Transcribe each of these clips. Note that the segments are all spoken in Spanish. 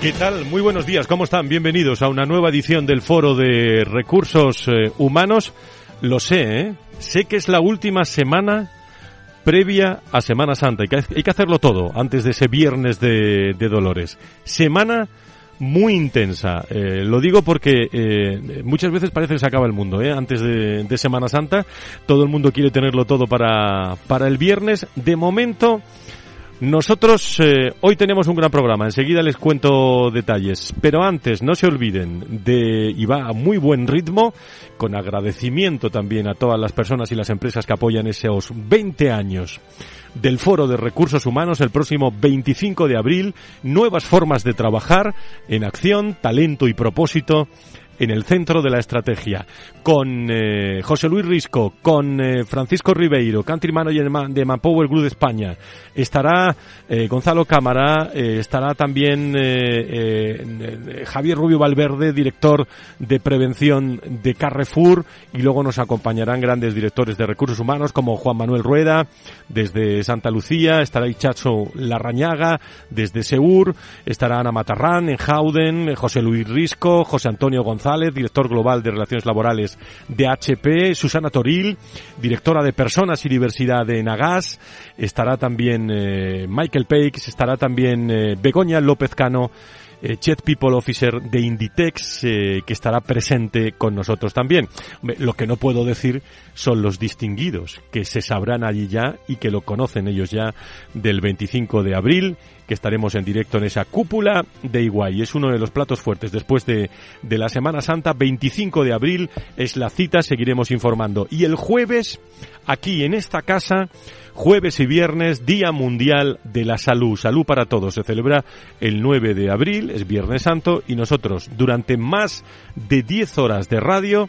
¿Qué tal? Muy buenos días, ¿cómo están? Bienvenidos a una nueva edición del Foro de Recursos eh, Humanos. Lo sé, ¿eh? Sé que es la última semana previa a Semana Santa. Hay que, hay que hacerlo todo antes de ese viernes de, de Dolores. Semana muy intensa. Eh, lo digo porque eh, muchas veces parece que se acaba el mundo, ¿eh? Antes de, de, Semana Santa, todo el mundo quiere tenerlo todo para, para el viernes. De momento, nosotros eh, hoy tenemos un gran programa, enseguida les cuento detalles, pero antes no se olviden de, y va a muy buen ritmo, con agradecimiento también a todas las personas y las empresas que apoyan esos 20 años del Foro de Recursos Humanos el próximo 25 de abril, nuevas formas de trabajar en acción, talento y propósito en el centro de la estrategia, con eh, José Luis Risco, con eh, Francisco Ribeiro, Country Manager de Manpower Group de España, estará eh, Gonzalo Cámara, eh, estará también eh, Javier Rubio Valverde, director de prevención de Carrefour, y luego nos acompañarán grandes directores de recursos humanos como Juan Manuel Rueda, desde Santa Lucía, estará Ichacho Larrañaga, desde Seur, estará Ana Matarrán en Jauden, José Luis Risco, José Antonio González, director global de Relaciones Laborales de HP, Susana Toril, directora de Personas y Diversidad de Nagas, estará también eh, Michael Pakes, estará también eh, Begoña López Cano, eh, Chet People Officer de Inditex, eh, que estará presente con nosotros también. Lo que no puedo decir son los distinguidos, que se sabrán allí ya y que lo conocen ellos ya del 25 de abril, que estaremos en directo en esa cúpula de Iguay. Es uno de los platos fuertes después de, de la Semana Santa, 25 de abril es la cita, seguiremos informando. Y el jueves, aquí en esta casa, jueves y viernes, Día Mundial de la Salud. Salud para todos. Se celebra el 9 de abril, es Viernes Santo, y nosotros, durante más de 10 horas de radio,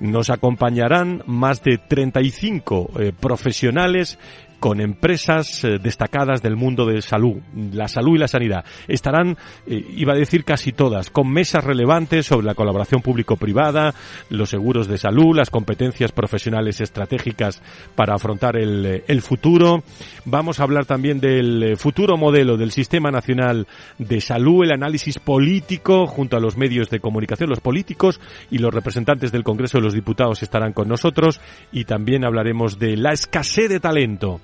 nos acompañarán más de 35 eh, profesionales con empresas eh, destacadas del mundo de salud, la salud y la sanidad. Estarán, eh, iba a decir casi todas, con mesas relevantes sobre la colaboración público-privada, los seguros de salud, las competencias profesionales estratégicas para afrontar el, el futuro. Vamos a hablar también del futuro modelo del Sistema Nacional de Salud, el análisis político junto a los medios de comunicación, los políticos y los representantes del Congreso de los Diputados estarán con nosotros y también hablaremos de la escasez de talento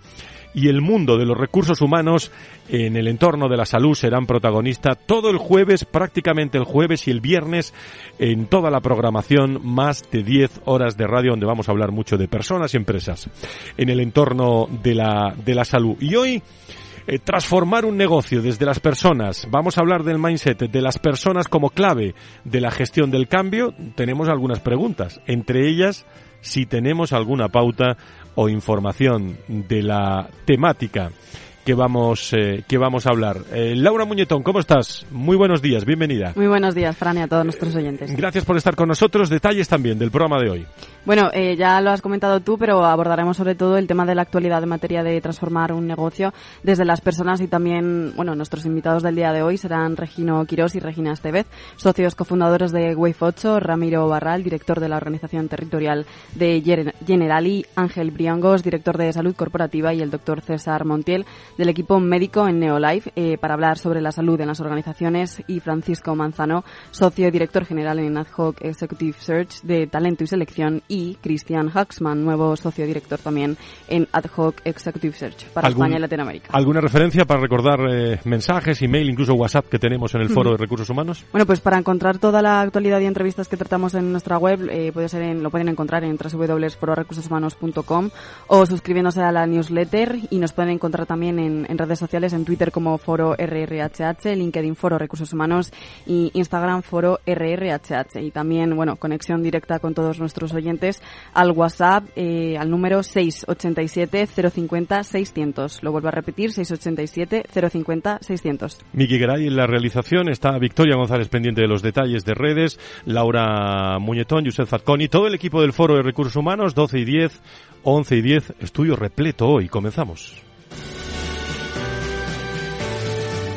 y el mundo de los recursos humanos en el entorno de la salud serán protagonistas todo el jueves, prácticamente el jueves y el viernes en toda la programación, más de 10 horas de radio donde vamos a hablar mucho de personas y empresas en el entorno de la, de la salud. Y hoy eh, transformar un negocio desde las personas. Vamos a hablar del mindset de las personas como clave de la gestión del cambio. Tenemos algunas preguntas, entre ellas si tenemos alguna pauta o información de la temática que vamos eh, que vamos a hablar. Eh, Laura Muñetón, ¿cómo estás? Muy buenos días, bienvenida. Muy buenos días, Fran, y a todos nuestros oyentes. Gracias por estar con nosotros. Detalles también del programa de hoy. Bueno, eh, ya lo has comentado tú, pero abordaremos sobre todo el tema de la actualidad en materia de transformar un negocio desde las personas y también, bueno, nuestros invitados del día de hoy serán Regino Quirós y Regina Estevez, socios cofundadores de Wave 8, Ramiro Barral, director de la organización territorial de Generali, Ángel Briangos, director de salud corporativa y el doctor César Montiel, del equipo médico en Neolife eh, para hablar sobre la salud en las organizaciones y Francisco Manzano, socio y director general en Ad Hoc Executive Search de Talento y Selección y Christian Huxman, nuevo socio director también en Ad Hoc Executive Search para España y Latinoamérica. ¿Alguna referencia para recordar eh, mensajes, email, incluso WhatsApp que tenemos en el foro de recursos humanos? Bueno, pues para encontrar toda la actualidad y entrevistas que tratamos en nuestra web, eh, puede ser en, lo pueden encontrar en www.fororecursoshumanos.com o suscribiéndose a la newsletter y nos pueden encontrar también en, redes sociales, en Twitter como Foro RRHH, LinkedIn Foro Recursos Humanos y Instagram Foro RRHH. Y también, bueno, conexión directa con todos nuestros oyentes al WhatsApp, eh, al número 687 050 600. Lo vuelvo a repetir, 687 050 600. Miki Geray en la realización, está Victoria González pendiente de los detalles de redes, Laura Muñetón, Yusef Fatconi, todo el equipo del Foro de Recursos Humanos, 12 y 10, 11 y 10, estudio repleto hoy. Comenzamos.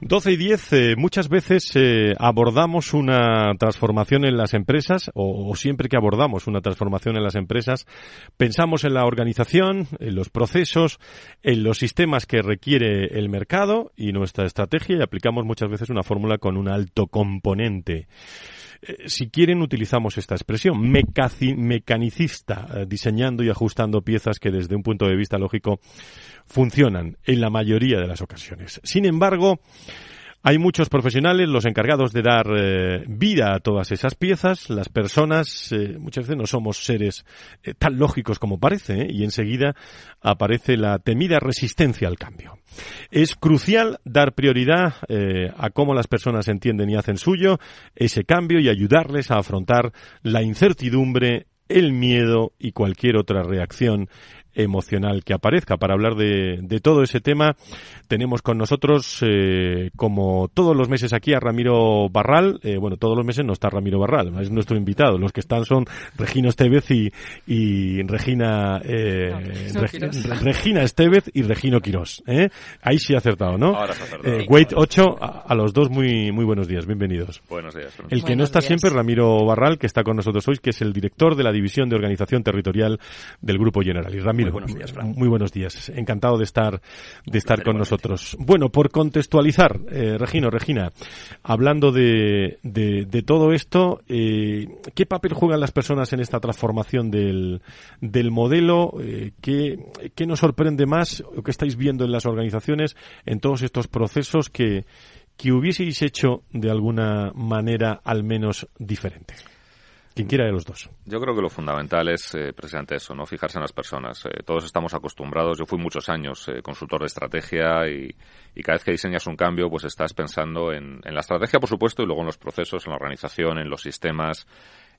12 y 10, eh, muchas veces eh, abordamos una transformación en las empresas, o, siempre que abordamos una transformación en las empresas, pensamos en la organización, en los procesos, en los sistemas que requiere el mercado y nuestra estrategia y aplicamos muchas veces una fórmula con un alto componente. Eh, si quieren, utilizamos esta expresión, mecanicista, eh, diseñando y ajustando piezas que desde un punto de vista lógico funcionan en la mayoría de las ocasiones. Sin embargo, hay muchos profesionales, los encargados de dar eh, vida a todas esas piezas. Las personas eh, muchas veces no somos seres eh, tan lógicos como parece y enseguida aparece la temida resistencia al cambio. Es crucial dar prioridad a cómo las personas entienden y hacen suyo ese cambio y ayudarles a afrontar la incertidumbre el miedo y cualquier otra reacción emocional que aparezca. Para hablar de, de todo ese tema tenemos con nosotros, eh, como todos los meses aquí, a Ramiro Barral. Eh, bueno, todos los meses no está Ramiro Barral, es nuestro invitado. Los que están son Regina Estevez y, y Regina eh, Regina Estevez y Regino Quirós. ¿eh? Ahí sí ha acertado, ¿no? Ahora eh, Wait 8, a, los dos muy, muy buenos días, bienvenidos. Buenos días. El que no está siempre, Ramiro Barral, que está con nosotros hoy, que es el director de la División de Organización Territorial del Grupo General. Y Ramiro, muy buenos días, Muy buenos días. Encantado de estar, de estar con nosotros. Bueno, por contextualizar, eh, Regino, Regina, hablando de, de, todo esto, eh, ¿qué papel juegan las personas en esta transformación del, del modelo? Eh, ¿qué, ¿Qué nos sorprende más o qué estáis viendo en las organizaciones en todos estos procesos que, que hubieseis hecho de alguna manera al menos diferente? Quien quiera de los dos. Yo creo que lo fundamental es eh, precisamente eso, no fijarse en las personas. Eh, todos estamos acostumbrados. Yo fui muchos años eh, consultor de estrategia y, cada vez que diseñas un cambio, pues estás pensando en, en la estrategia, por supuesto, y luego en los procesos, en la organización, en los sistemas,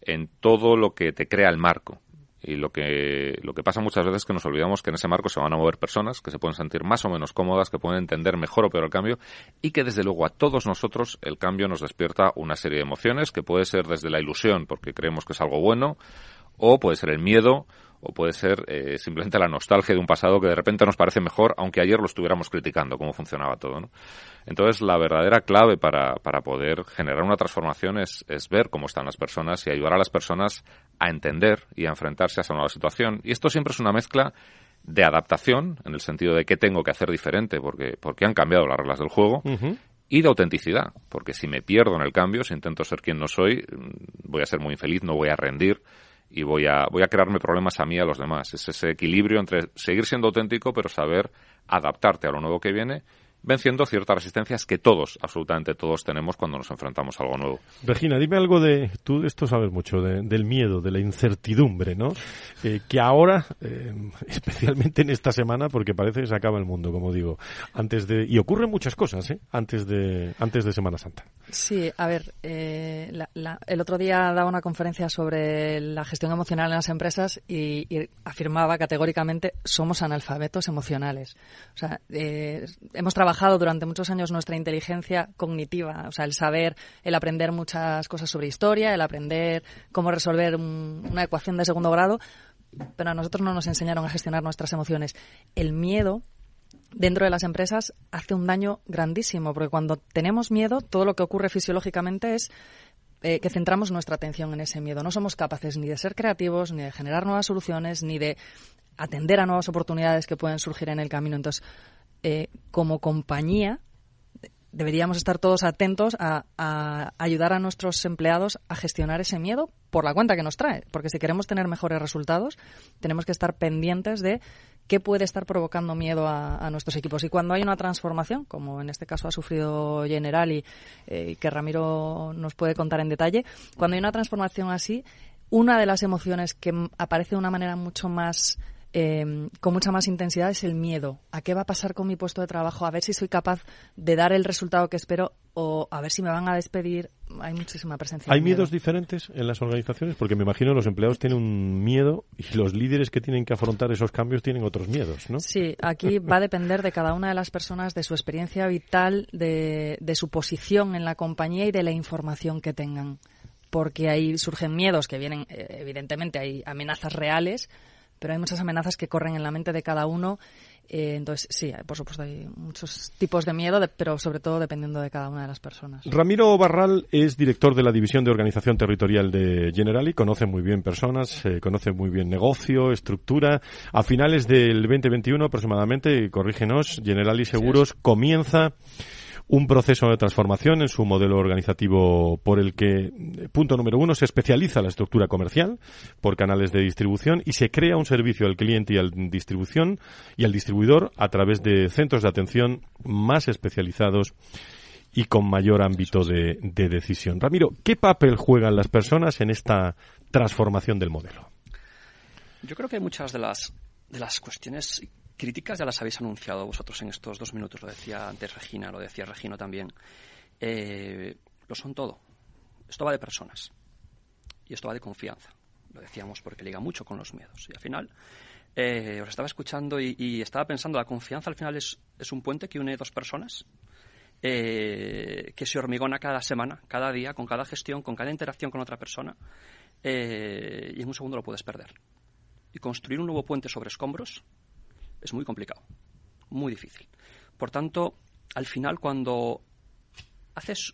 en todo lo que te crea el marco. Y lo que, lo que pasa muchas veces es que nos olvidamos que en ese marco se van a mover personas que se pueden sentir más o menos cómodas, que pueden entender mejor o peor el cambio y que desde luego a todos nosotros el cambio nos despierta una serie de emociones que puede ser desde la ilusión porque creemos que es algo bueno o puede ser el miedo o puede ser eh, simplemente la nostalgia de un pasado que de repente nos parece mejor, aunque ayer lo estuviéramos criticando, cómo funcionaba todo. ¿no? Entonces, la verdadera clave para, para poder generar una transformación es, es, ver cómo están las personas y ayudar a las personas a entender y a enfrentarse a esa nueva situación. Y esto siempre es una mezcla de adaptación, en el sentido de qué tengo que hacer diferente porque, porque han cambiado las reglas del juego, y de autenticidad, porque si me pierdo en el cambio, si intento ser quien no soy, voy a ser muy infeliz, no voy a rendir y voy a, voy a crearme problemas a mí y a los demás. Es ese equilibrio entre seguir siendo auténtico, pero saber adaptarte a lo nuevo que viene venciendo ciertas resistencias que todos, absolutamente todos tenemos cuando nos enfrentamos a algo nuevo. Regina, dime algo de, tú esto sabes mucho, del miedo, de la incertidumbre, ¿no? Eh, que ahora, eh, especialmente en esta semana, porque parece que se acaba el mundo, como digo, antes de, y ocurren muchas cosas, ¿eh? Antes de, antes de Semana Santa. Sí, a ver, eh, el otro día daba una conferencia sobre la gestión emocional en las empresas y, y afirmaba categóricamente somos analfabetos emocionales. O sea, hemos trabajado durante muchos años nuestra inteligencia cognitiva, o sea, el saber, el aprender muchas cosas sobre historia, el aprender cómo resolver una ecuación de segundo grado, pero a nosotros no nos enseñaron a gestionar nuestras emociones. El miedo dentro de las empresas hace un daño grandísimo, porque cuando tenemos miedo, todo lo que ocurre fisiológicamente es eh, que centramos nuestra atención en ese miedo. No somos capaces ni de ser creativos, ni de generar nuevas soluciones, ni de atender a nuevas oportunidades que pueden surgir en el camino. Entonces, eh, como compañía, deberíamos estar todos atentos a, ayudar a nuestros empleados a gestionar ese miedo por la cuenta que nos trae. Porque si queremos tener mejores resultados, tenemos que estar pendientes de qué puede estar provocando miedo a, nuestros equipos. Y cuando hay una transformación, como en este caso ha sufrido General y eh, que Ramiro nos puede contar en detalle, cuando hay una transformación así, una de las emociones que aparece de una manera mucho más Em, con mucha más intensidad es el miedo. ¿A qué va a pasar con mi puesto de trabajo? A ver si soy capaz de dar el resultado que espero o a ver si me van a despedir. Hay muchísima presencia. ¿Hay miedos diferentes en las organizaciones? Porque me imagino los empleados tienen un miedo y los líderes que tienen que afrontar esos cambios tienen otros miedos, ¿no? Sí, aquí va a depender de cada una de las personas, de su experiencia vital, de, de su posición en la compañía y de la información que tengan. Porque ahí surgen miedos que vienen, eh, evidentemente, hay amenazas reales, pero hay muchas amenazas que corren en la mente de cada uno. Eh, entonces, sí, por supuesto, hay muchos tipos de miedo, pero sobre todo dependiendo de cada una de las personas. Ramiro Barral es director de la División de Organización Territorial de Generali, conoce muy bien personas, eh, conoce muy bien negocio, estructura. A finales del 2021 aproximadamente, corrígenos, Generali Seguros comienza un proceso de transformación en su modelo organizativo por el que, punto número uno, se especializa la estructura comercial por canales de distribución y se crea un servicio al cliente y al distribución y al distribuidor a través de centros de atención más especializados y con mayor ámbito de, de decisión. Ramiro, ¿qué papel juegan las personas en esta transformación del modelo? Yo creo que muchas de las de las cuestiones críticas ya las habéis anunciado vosotros en estos dos minutos, lo decía antes Regina, lo decía Regino también. Eh, lo son todo. Esto va de personas. Y esto va de confianza. Lo decíamos porque liga mucho con los miedos. Y al final, eh, os estaba escuchando y, estaba pensando, la confianza al final es, un puente que une dos personas. Eh, que se hormigona cada semana, cada día, con cada gestión, con cada interacción con otra persona. y en un segundo lo puedes perder. Y construir un nuevo puente sobre escombros es muy complicado, muy difícil. Por tanto, al final cuando haces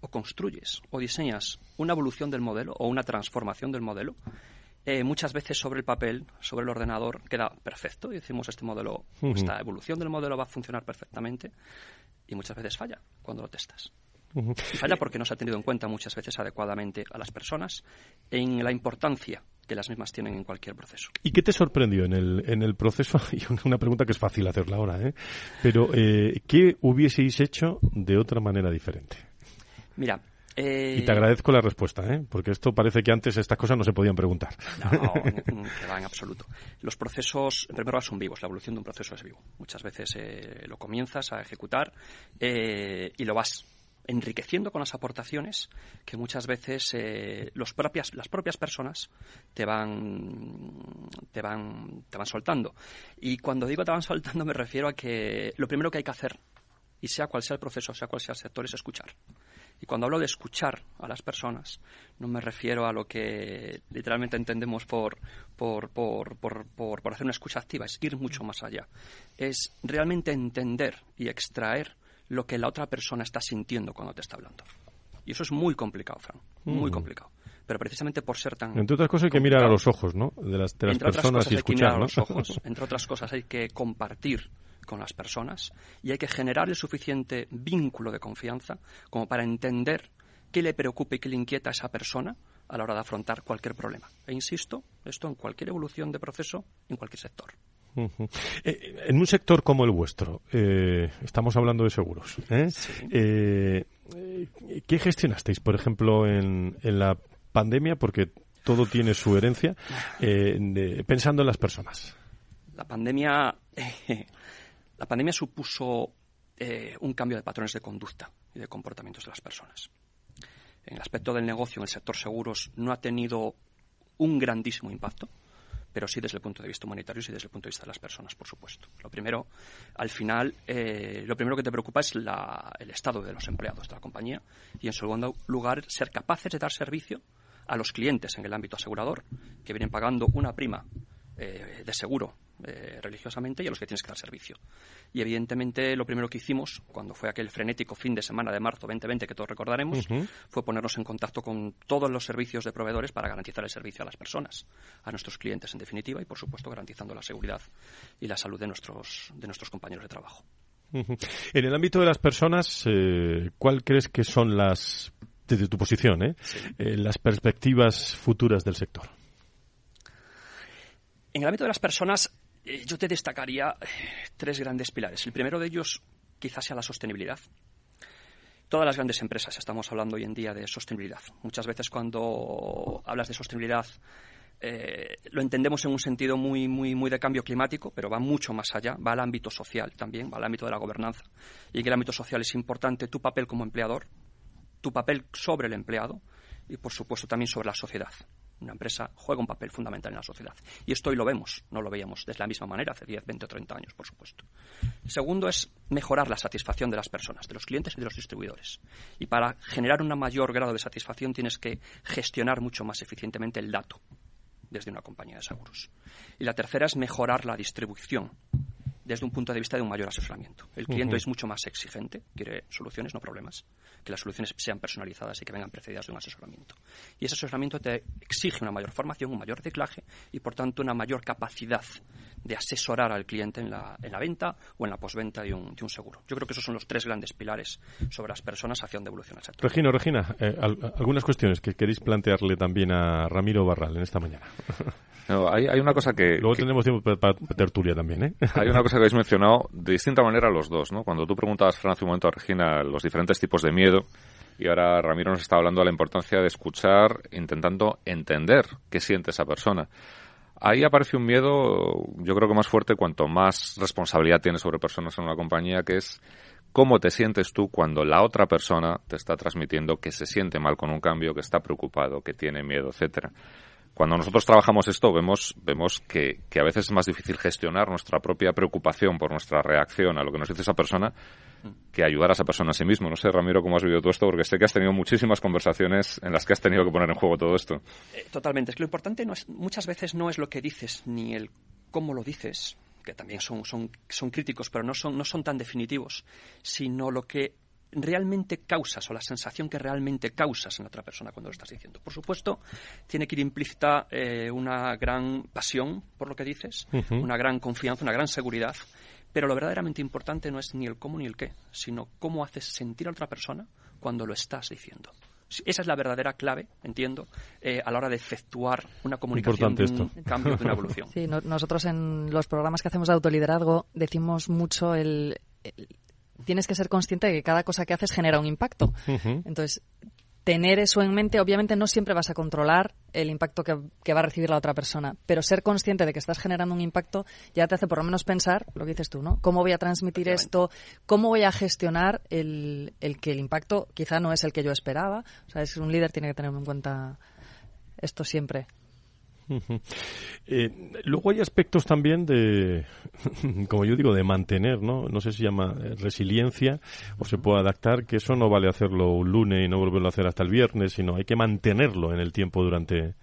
o construyes o diseñas una evolución del modelo o una transformación del modelo, eh, muchas veces sobre el papel, sobre el ordenador, queda perfecto y decimos este modelo, esta evolución del modelo va a funcionar perfectamente y muchas veces falla cuando lo testas. Falla porque no se ha tenido en cuenta muchas veces adecuadamente a las personas en la importancia que las mismas tienen en cualquier proceso. ¿Y qué te sorprendió en el, en el proceso? Y una pregunta que es fácil hacerla ahora, ¿eh? Pero, eh, ¿qué hubieseis hecho de otra manera diferente? Mira, y te agradezco la respuesta, ¿eh? porque esto parece que antes estas cosas no se podían preguntar. No, que va en absoluto. Los procesos, en primer lugar, son vivos. La evolución de un proceso es vivo. Muchas veces eh, lo comienzas a ejecutar eh, y lo vas enriqueciendo con las aportaciones que muchas veces eh, propias, las propias personas te van, te, van, te van soltando. Y cuando digo te van soltando me refiero a que lo primero que hay que hacer, y sea cual sea el proceso, sea cual sea el sector, es escuchar. Y cuando hablo de escuchar a las personas, no me refiero a lo que literalmente entendemos por, por, por, por, por hacer una escucha activa, es ir mucho más allá. Es realmente entender y extraer lo que la otra persona está sintiendo cuando te está hablando. Y eso es muy complicado, Fran, muy mm. complicado. Pero precisamente por ser tan... Entre otras cosas hay que mirar a los ojos, ¿no? De las, de las personas y escuchar, a los ojos. Entre otras cosas hay que compartir con las personas y hay que generar el suficiente vínculo de confianza como para entender qué le preocupa y qué le inquieta a esa persona a la hora de afrontar cualquier problema. E insisto, esto en cualquier evolución de proceso, en cualquier sector. Eh, en un sector como el vuestro, eh, estamos hablando de seguros. ¿eh? ¿Qué gestionasteis, por ejemplo, en, la pandemia? Porque todo tiene su herencia, pensando en las personas. La pandemia, la pandemia supuso un cambio de patrones de conducta y de comportamientos de las personas. En el aspecto del negocio, en el sector seguros, no ha tenido un grandísimo impacto pero sí desde el punto de vista humanitario y desde el punto de vista de las personas, por supuesto. Lo primero, al final, eh, lo primero que te preocupa es el estado de los empleados de la compañía y, en segundo lugar, ser capaces de dar servicio a los clientes en el ámbito asegurador, que vienen pagando una prima eh, de seguro eh, religiosamente y a los que tienes que dar servicio. Y evidentemente lo primero que hicimos, cuando fue aquel frenético fin de semana de marzo 2020 que todos recordaremos, fue ponernos en contacto con todos los servicios de proveedores para garantizar el servicio a las personas, a nuestros clientes en definitiva y por supuesto garantizando la seguridad y la salud de nuestros, de nuestros compañeros de trabajo. En el ámbito de las personas, eh, ¿cuál crees que son las, desde tu posición, eh, eh, las perspectivas futuras del sector? En el ámbito de las personas, eh, yo te destacaría eh, tres grandes pilares. El primero de ellos quizás sea la sostenibilidad. Todas las grandes empresas estamos hablando hoy en día de sostenibilidad. Muchas veces cuando hablas de sostenibilidad eh, lo entendemos en un sentido muy, muy, muy de cambio climático, pero va mucho más allá, va al ámbito social también, va al ámbito de la gobernanza. Y que el ámbito social es importante tu papel como empleador, tu papel sobre el empleado y, por supuesto, también sobre la sociedad. Una empresa juega un papel fundamental en la sociedad. Y esto hoy lo vemos, no lo veíamos de la misma manera hace 10, 20 o 30 años, por supuesto. Segundo es mejorar la satisfacción de las personas, de los clientes y de los distribuidores. Y para generar un mayor grado de satisfacción tienes que gestionar mucho más eficientemente el dato desde una compañía de seguros. Y la tercera es mejorar la distribución desde un punto de vista de un mayor asesoramiento. El cliente es mucho más exigente, quiere soluciones, no problemas, que las soluciones sean personalizadas y que vengan precedidas de un asesoramiento. Y ese asesoramiento te exige una mayor formación, un mayor reciclaje y, por tanto, una mayor capacidad de asesorar al cliente en la, en la venta o en la posventa de un, de un seguro. Yo creo que esos son los tres grandes pilares sobre las personas hacia donde evoluciona el sector. Regino, Regina, eh, algunas cuestiones que queréis plantearle también a Ramiro Barral en esta mañana. No, hay, hay, una cosa que... Luego tendremos tiempo para tertulia también, ¿eh? Hay una cosa que habéis mencionado de distinta manera los dos, ¿no? Cuando tú preguntabas, Fran, hace un momento a Regina los diferentes tipos de miedo, y ahora Ramiro nos está hablando de la importancia de escuchar, intentando entender qué siente esa persona. Ahí aparece un miedo, yo creo que más fuerte cuanto más responsabilidad tienes sobre personas en una compañía, que es cómo te sientes tú cuando la otra persona te está transmitiendo que se siente mal con un cambio, que está preocupado, que tiene miedo, etcétera. Cuando nosotros trabajamos esto, vemos, vemos que, a veces es más difícil gestionar nuestra propia preocupación por nuestra reacción a lo que nos dice esa persona que ayudar a esa persona a sí mismo. No sé, Ramiro, cómo has vivido todo esto, porque sé que has tenido muchísimas conversaciones en las que has tenido que poner en juego todo esto. Eh, totalmente. Es que lo importante no es, muchas veces no es lo que dices, ni el cómo lo dices, que también son, son, son críticos, pero no son, no son tan definitivos, sino lo que realmente causas o la sensación que realmente causas en otra persona cuando lo estás diciendo. Por supuesto, tiene que ir implícita eh, una gran pasión por lo que dices, uh -huh. una gran confianza, una gran seguridad, pero lo verdaderamente importante no es ni el cómo ni el qué, sino cómo haces sentir a otra persona cuando lo estás diciendo. Esa es la verdadera clave, entiendo, eh, a la hora de efectuar una comunicación de un esto. cambio, de una evolución. Sí, no, nosotros en los programas que hacemos de autoliderazgo decimos mucho el, el tienes que ser consciente de que cada cosa que haces genera un impacto. Uh -huh. Entonces, tener eso en mente, obviamente no siempre vas a controlar el impacto que, que, va a recibir la otra persona, pero ser consciente de que estás generando un impacto ya te hace por lo menos pensar lo que dices tú, ¿no? ¿Cómo voy a transmitir esto? ¿Cómo voy a gestionar el, el que el impacto quizá no es el que yo esperaba? O sea, es un líder tiene que tener en cuenta esto siempre. Uh -huh. eh, luego hay aspectos también de, como yo digo, de mantener, ¿no? No sé si llama eh, resiliencia o se puede adaptar, que eso no vale hacerlo un lunes y no volverlo a hacer hasta el viernes, sino hay que mantenerlo en el tiempo durante,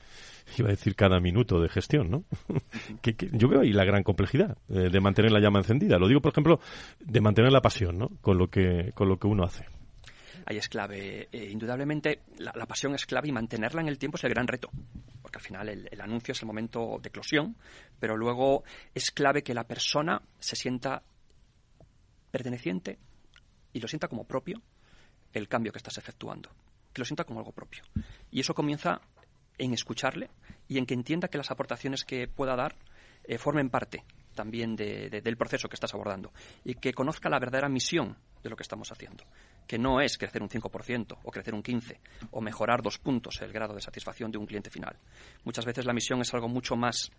iba a decir cada minuto de gestión, ¿no? que, que, yo veo ahí la gran complejidad eh, de mantener la llama encendida. Lo digo, por ejemplo, de mantener la pasión, ¿no? Con lo que, con lo que uno hace ahí es clave. Eh, indudablemente, la, la, pasión es clave y mantenerla en el tiempo es el gran reto. Porque al final el, anuncio es el momento de eclosión, pero luego es clave que la persona se sienta perteneciente y lo sienta como propio el cambio que estás efectuando. Que lo sienta como algo propio. Y eso comienza en escucharle y en que entienda que las aportaciones que pueda dar eh, formen parte también de, de, del proceso que estás abordando y que conozca la verdadera misión de lo que estamos haciendo, que no es crecer un 5% o crecer un 15% o mejorar dos puntos el grado de satisfacción de un cliente final. Muchas veces la misión es algo mucho más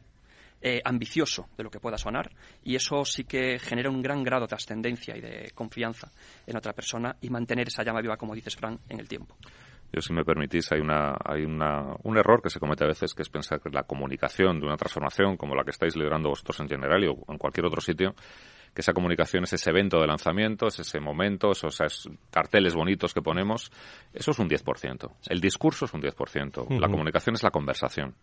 eh, ambicioso de lo que pueda sonar y eso sí que genera un gran grado de ascendencia y de confianza en otra persona y mantener esa llama viva, como dices, Fran, en el tiempo. Yo, si me permitís, hay, una, hay una, un error que se comete a veces, que es pensar que la comunicación de una transformación como la que estáis liderando vosotros en General o en cualquier otro sitio, que esa comunicación es ese evento de lanzamiento, es ese momento, esos, esos carteles bonitos que ponemos, eso es un 10%. El discurso es un 10%. Uh -huh. La comunicación es la conversación.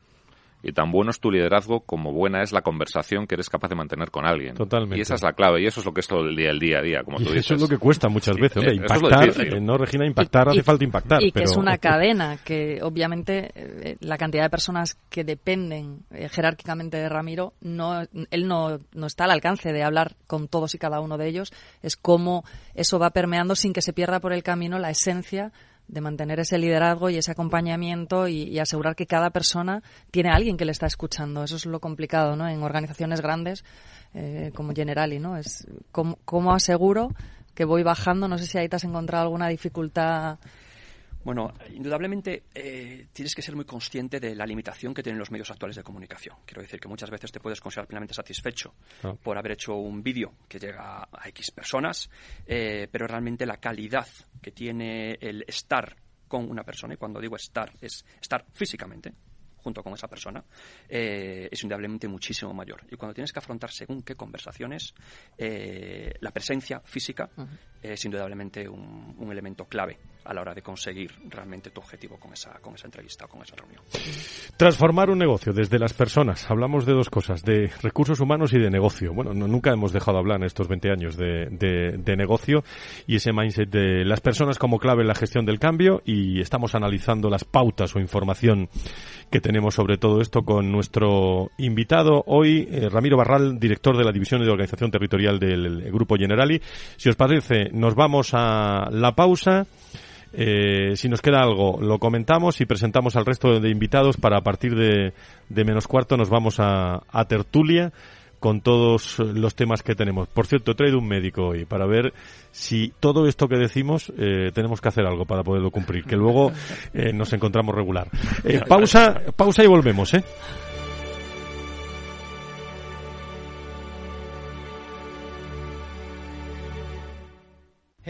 Y tan bueno es tu liderazgo como buena es la conversación que eres capaz de mantener con alguien. Totalmente. Y esa es la clave, y eso es lo que es el día, el día a día, como tú y dices. Eso es lo que cuesta muchas veces, hombre, Eh, es impactar, eh, no Regina, impactar hace falta impactar. Y que es una cadena que obviamente eh, la cantidad de personas que dependen eh, jerárquicamente de Ramiro, no, él no, no está al alcance de hablar con todos y cada uno de ellos. Es cómo eso va permeando sin que se pierda por el camino la esencia de mantener ese liderazgo y ese acompañamiento y, asegurar que cada persona tiene a alguien que le está escuchando. Eso es lo complicado, ¿no? En organizaciones grandes eh, como Generali, ¿no? Es cómo, cómo aseguro que voy bajando. No sé si ahí te has encontrado alguna dificultad. Bueno, indudablemente eh, tienes que ser muy consciente de la limitación que tienen los medios actuales de comunicación. Quiero decir que muchas veces te puedes considerar plenamente satisfecho Ah. por haber hecho un vídeo que llega a X personas, eh, pero realmente la calidad que tiene el estar con una persona, y cuando digo estar, es estar físicamente junto con esa persona, eh, es indudablemente muchísimo mayor. Y cuando tienes que afrontar según qué conversaciones, eh, la presencia física es indudablemente un, un elemento clave a la hora de conseguir realmente tu objetivo con esa, con esa entrevista o con esa reunión. Transformar un negocio desde las personas. Hablamos de dos cosas, de recursos humanos y de negocio. Bueno, no- nunca hemos dejado de hablar en estos 20 años de, de- de negocio y ese mindset de las personas como clave en la gestión del cambio y estamos analizando las pautas o información que tenemos sobre todo esto con nuestro invitado hoy, eh, Ramiro Barral, director de la División de Organización Territorial del Grupo Generali. Si os parece, nos vamos a la pausa. Eh, si nos queda algo, lo comentamos y presentamos al resto de invitados para a partir de, de menos cuarto nos vamos a, a tertulia con todos los temas que tenemos. Por cierto, he traído un médico hoy para ver si todo esto que decimos eh, tenemos que hacer algo para poderlo cumplir, que luego eh, nos encontramos regular. Eh, pausa, pausa y volvemos, ¿eh?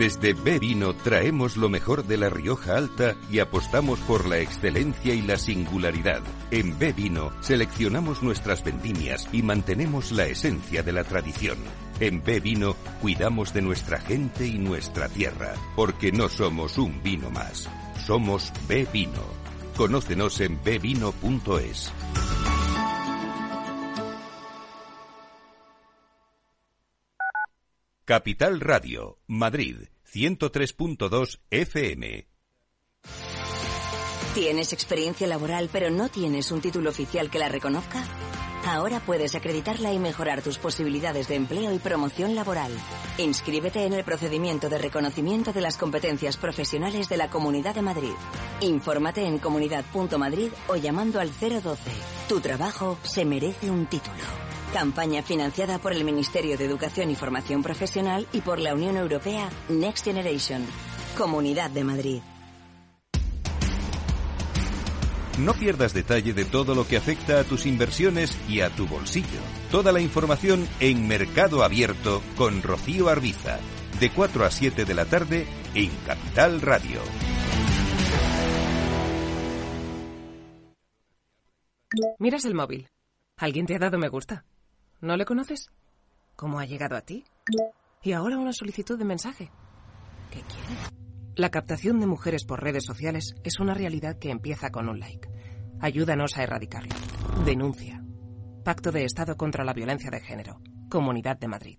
Desde B Vino traemos lo mejor de la Rioja Alta y apostamos por la excelencia y la singularidad. En B Vino seleccionamos nuestras vendimias y mantenemos la esencia de la tradición. En B Vino cuidamos de nuestra gente y nuestra tierra, porque no somos un vino más. Somos B Vino. Conócenos en bvino.es. Capital Radio, Madrid, 103.2 FM. ¿Tienes experiencia laboral pero no tienes un título oficial que la reconozca? Ahora puedes acreditarla y mejorar tus posibilidades de empleo y promoción laboral. Inscríbete en el procedimiento de reconocimiento de las competencias profesionales de la Comunidad de Madrid. Infórmate en comunidad.madrid o llamando al 012. Tu trabajo se merece un título. Campaña financiada por el Ministerio de Educación y Formación Profesional y por la Unión Europea Next Generation. Comunidad de Madrid. No pierdas detalle de todo lo que afecta a tus inversiones y a tu bolsillo. Toda la información en Mercado Abierto con Rocío Arbiza, de 4 a 7 de la tarde en Capital Radio. Miras el móvil. ¿Alguien te ha dado me gusta? ¿No le conoces? ¿Cómo ha llegado a ti? Y ahora una solicitud de mensaje. ¿Qué quiere? La captación de mujeres por redes sociales es una realidad que empieza con un like. Ayúdanos a erradicarlo. Denuncia. Pacto de Estado contra la Violencia de Género. Comunidad de Madrid.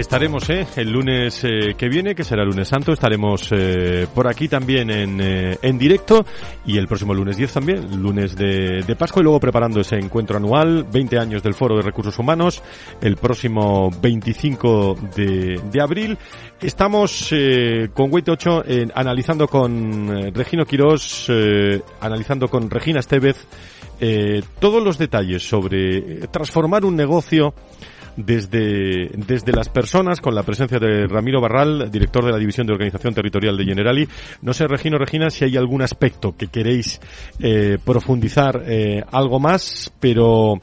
Estaremos eh, el lunes eh, que viene, que será lunes santo, estaremos eh, por aquí también en, eh, en directo. Y el próximo lunes 10 también, lunes de, de, Pascua. Y luego preparando ese encuentro anual, 20 años del Foro de Recursos Humanos, el próximo 25 de, de abril. Estamos con Wait 8 analizando con Regino Quirós, analizando con Regina Estevez todos los detalles sobre transformar un negocio desde, desde las personas, con la presencia de Ramiro Barral, director de la División de Organización Territorial de Generali. No sé, Regino, Regina, si hay algún aspecto que queréis eh, profundizar eh, algo más, pero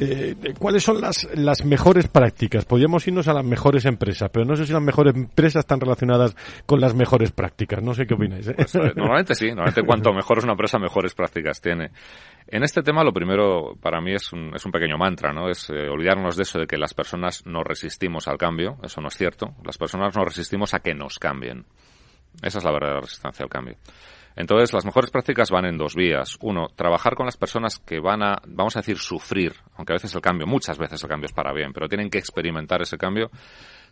eh, ¿cuáles son las, las mejores prácticas? Podríamos irnos a las mejores empresas, pero no sé si las mejores empresas están relacionadas con las mejores prácticas. No sé qué opináis. ¿eh? Pues, eh, normalmente sí, normalmente cuanto mejor es una empresa, mejores prácticas tiene. En este tema lo primero para mí es un, es un pequeño mantra, ¿no? Es eh, olvidarnos de eso de que las personas no resistimos al cambio, eso no es cierto. Las personas no resistimos a que nos cambien. Esa es la verdadera resistencia al cambio. Entonces, las mejores prácticas van en dos vías. Uno, trabajar con las personas que van a, vamos a decir, sufrir, aunque a veces el cambio, muchas veces el cambio es para bien, pero tienen que experimentar ese cambio.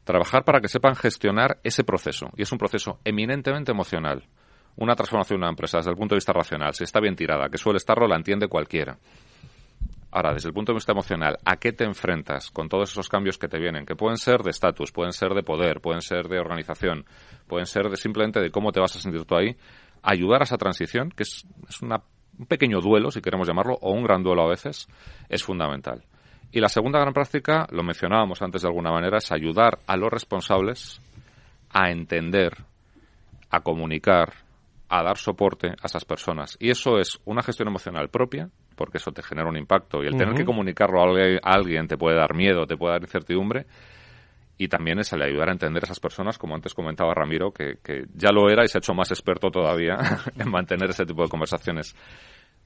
Trabajar para que sepan gestionar ese proceso. Y es un proceso eminentemente emocional. Una transformación de una empresa desde el punto de vista racional, si está bien tirada, que suele estarlo, la entiende cualquiera. Ahora, desde el punto de vista emocional, ¿a qué te enfrentas con todos esos cambios que te vienen? Que pueden ser de estatus, pueden ser de poder, pueden ser de organización, pueden ser de simplemente de cómo te vas a sentir tú ahí ayudar a esa transición, que es, un pequeño duelo, si queremos llamarlo, o un gran duelo a veces, es fundamental. Y la segunda gran práctica, lo mencionábamos antes de alguna manera, es ayudar a los responsables a entender, a comunicar, a dar soporte a esas personas. Y eso es una gestión emocional propia, porque eso te genera un impacto. Y el tener que comunicarlo a alguien te puede dar miedo, te puede dar incertidumbre y también es el ayudar a entender a esas personas, como antes comentaba Ramiro, que, que ya lo era y se ha hecho más experto todavía en mantener ese tipo de conversaciones.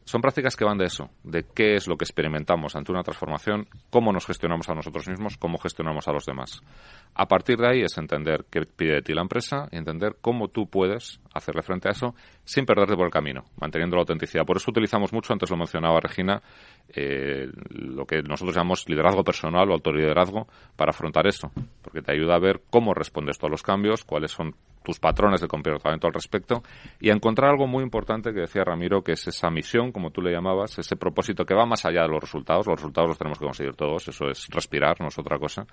Son prácticas que van de eso, de qué es lo que experimentamos ante una transformación, cómo nos gestionamos a nosotros mismos, cómo gestionamos a los demás. A partir de ahí es entender qué pide de ti la empresa y entender cómo tú puedes hacerle frente a eso sin perderte por el camino, manteniendo la autenticidad. Por eso utilizamos mucho, antes lo mencionaba Regina, eh, lo que nosotros llamamos liderazgo personal o autoliderazgo para afrontar eso, porque te ayuda a ver cómo respondes tú a los cambios, cuáles son tus patrones de comportamiento al respecto y a encontrar algo muy importante que decía Ramiro, que es esa misión, como tú le llamabas, ese propósito que va más allá de los resultados. Los resultados los tenemos que conseguir todos, eso es respirar, no es otra cosa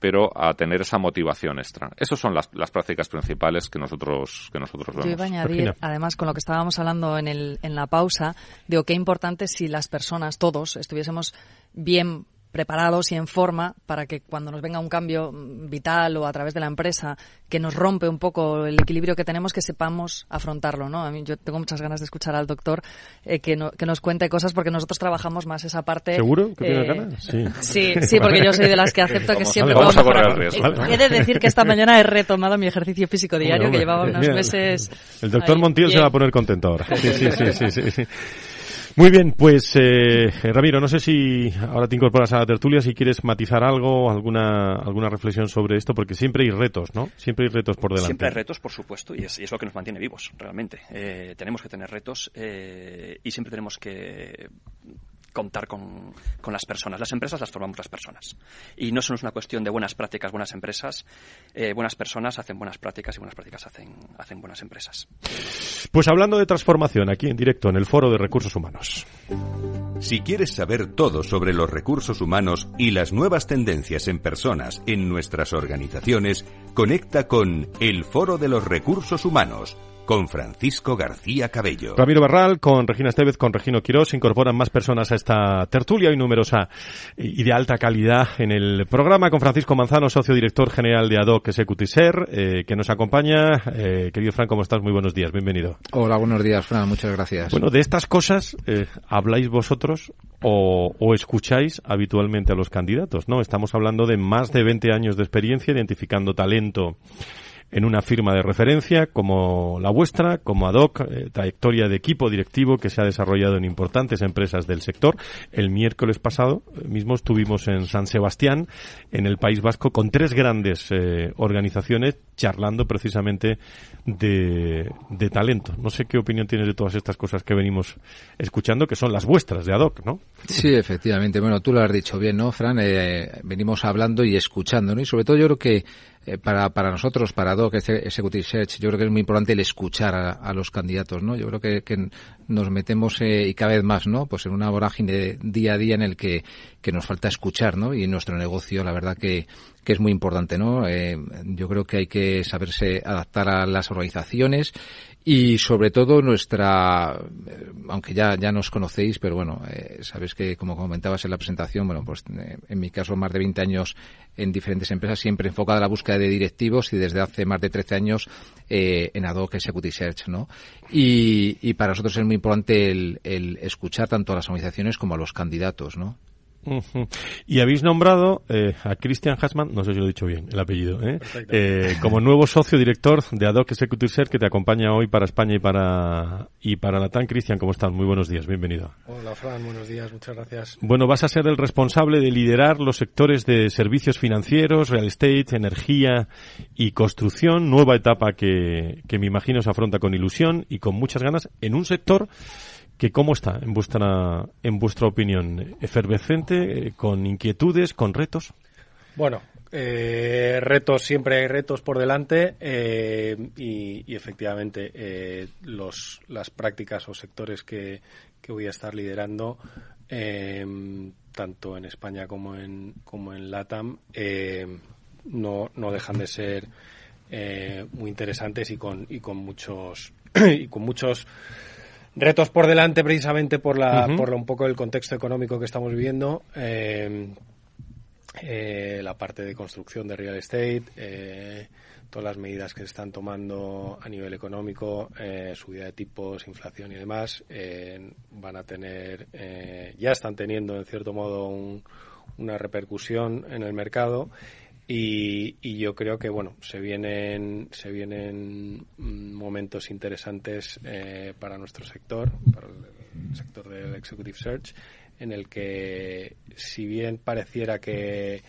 pero a tener esa motivación extra. Esas son las, las prácticas principales que nosotros, que nosotros vemos. Yo iba a añadir, además, con lo que estábamos hablando en, el, en la pausa, digo, qué importante si las personas, todos, estuviésemos bien preparados y en forma para que cuando nos venga un cambio vital o a través de la empresa que nos rompe un poco el equilibrio que tenemos, que sepamos afrontarlo, ¿no? A mí yo tengo muchas ganas de escuchar al doctor eh, que, que nos cuente cosas porque nosotros trabajamos más esa parte. ¿Seguro que tiene eh, ganas? Sí. sí. sí, porque yo soy de las que acepto que siempre vamos, a correr riesgo. He de decir que esta mañana he retomado mi ejercicio físico diario que llevaba unos meses. El doctor Montiel se va a poner contento ahora. sí, sí, sí. sí. sí. Muy bien, pues eh, Ramiro, no sé si ahora te incorporas a la tertulia, si quieres matizar algo, alguna alguna reflexión sobre esto, porque siempre hay retos, ¿no? Siempre hay retos por delante. Siempre hay retos, por supuesto, y es, y es lo que nos mantiene vivos, realmente. Eh, tenemos que tener retos eh, y siempre tenemos que contar con, con, las personas. Las empresas las formamos las personas. Y no solo es una cuestión de buenas prácticas, buenas empresas. Eh, buenas personas hacen buenas prácticas y buenas prácticas hacen, hacen buenas empresas. Pues hablando de transformación, aquí en directo en el Foro de Recursos Humanos. Si quieres saber todo sobre los recursos humanos y las nuevas tendencias en personas en nuestras organizaciones, conecta con El Foro de los Recursos Humanos con Francisco García Cabello. Ramiro Barral, con Regina Estevez, con Regino Quirós, incorporan más personas a esta tertulia y numerosa y de alta calidad en el programa con Francisco Manzano, socio director general de ADOC Executive eh, que nos acompaña. Eh, querido Fran, ¿cómo estás? Muy buenos días, bienvenido. Hola, buenos días, Fran, muchas gracias. Bueno, de estas cosas eh, habláis vosotros o, o, escucháis habitualmente a los candidatos, ¿no? Estamos hablando de más de 20 años de experiencia identificando talento en una firma de referencia como la vuestra, como ADOC, eh, trayectoria de equipo directivo que se ha desarrollado en importantes empresas del sector. El miércoles pasado eh, mismo estuvimos en San Sebastián, en el País Vasco, con tres grandes eh, organizaciones charlando precisamente de, de, talento. No sé qué opinión tienes de todas estas cosas que venimos escuchando, que son las vuestras de ADOC, ¿no? Sí, efectivamente. Bueno, tú lo has dicho bien, ¿no, Fran? venimos hablando y escuchando, ¿no? Y sobre todo yo creo que eh, para, para nosotros, para DOC, Executive Search, yo creo que es muy importante el escuchar a, los candidatos, ¿no? Yo creo que, que nos metemos eh, y cada vez más, ¿no? Pues en una vorágine día a día en el que, que nos falta escuchar, ¿no? Y nuestro negocio, la verdad que, que es muy importante, ¿no? Eh, yo creo que hay que saberse adaptar a las organizaciones y sobre todo nuestra, eh, aunque ya, ya nos conocéis, pero bueno, sabes que como comentabas en la presentación, bueno, pues en mi caso más de 20 años en diferentes empresas, siempre enfocada a la búsqueda de directivos y desde hace más de 13 años eh, en Adoc Executive Search, ¿no? Y, y para nosotros es muy importante el, el escuchar tanto a las organizaciones como a los candidatos, ¿no? Y habéis nombrado eh, a Christian Hasman, no sé si lo he dicho bien, el apellido, ¿eh? eh como nuevo socio director de Adoc Executive Search que te acompaña hoy para España y para y para Latam. Cristian, ¿cómo estás? Muy buenos días, bienvenido. Hola, Fran, buenos días, muchas gracias. Bueno, vas a ser el responsable de liderar los sectores de servicios financieros, real estate, energía y construcción, nueva etapa que, que me imagino se afronta con ilusión y con muchas ganas en un sector que cómo está en vuestra en vuestra opinión efervescente con inquietudes con retos bueno eh, retos siempre hay retos por delante eh, y, efectivamente eh, los las prácticas o sectores que, que voy a estar liderando tanto en España como en como en LATAM no, no dejan de ser muy interesantes y con y con muchos y con muchos retos por delante precisamente por la, por un poco el contexto económico que estamos viviendo. Eh, eh, la parte de construcción de real estate, eh, todas las medidas que se están tomando a nivel económico, subida de tipos, inflación y demás, van a tener, ya están teniendo en cierto modo una repercusión en el mercado y, yo creo que bueno se vienen se vienen momentos interesantes eh, para nuestro sector para el sector del executive search en el que si bien pareciera que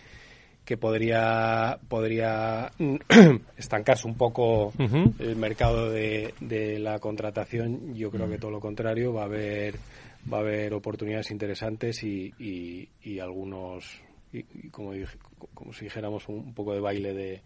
que podría podría estancarse un poco el mercado de, de, la contratación yo creo que todo lo contrario va a haber va a haber oportunidades interesantes y, y, y algunos y, como, como si dijéramos un, poco de baile de,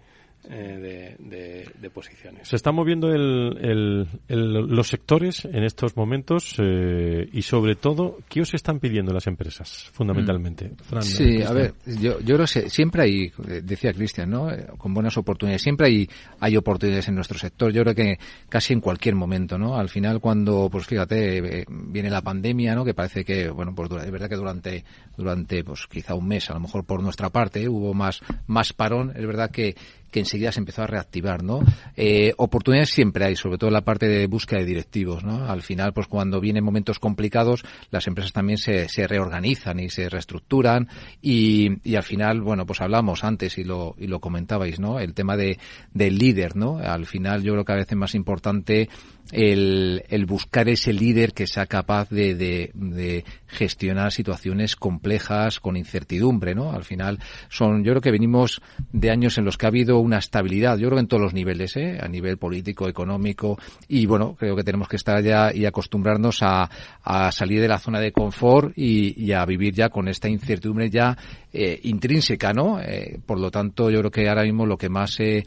eh, de, posiciones. Se están moviendo el, los sectores en estos momentos eh, y sobre todo, ¿qué os están pidiendo las empresas fundamentalmente? Mm. sí, a ver, yo, yo creo que siempre hay, eh, decía Cristian, ¿no? con buenas oportunidades, siempre hay, hay oportunidades en nuestro sector. Yo creo que casi en cualquier momento, ¿no? Al final cuando, pues fíjate, viene la pandemia, ¿no? Que parece que, bueno, pues es verdad que durante, durante, pues quizá un mes, a lo mejor por nuestra parte, hubo más, más parón. Es verdad que que enseguida se empezó a reactivar, ¿no? Eh, oportunidades siempre hay, sobre todo en la parte de búsqueda de directivos, ¿no? Al final, pues cuando vienen momentos complicados, las empresas también se, se reorganizan y se reestructuran y, y, al final, bueno, pues hablamos antes y lo, y lo comentabais, ¿no? El tema de, del líder, ¿no? Al final yo creo que a veces más importante el, el buscar ese líder que sea capaz de, de, de, gestionar situaciones complejas con incertidumbre, ¿no? Al final son, yo creo que venimos de años en los que ha habido una estabilidad, yo creo en todos los niveles, ¿eh? A nivel político, económico y bueno, creo que tenemos que estar ya y acostumbrarnos a, a salir de la zona de confort y, y a vivir ya con esta incertidumbre ya eh, intrínseca, ¿no? Eh, por lo tanto, yo creo que ahora mismo lo que más eh,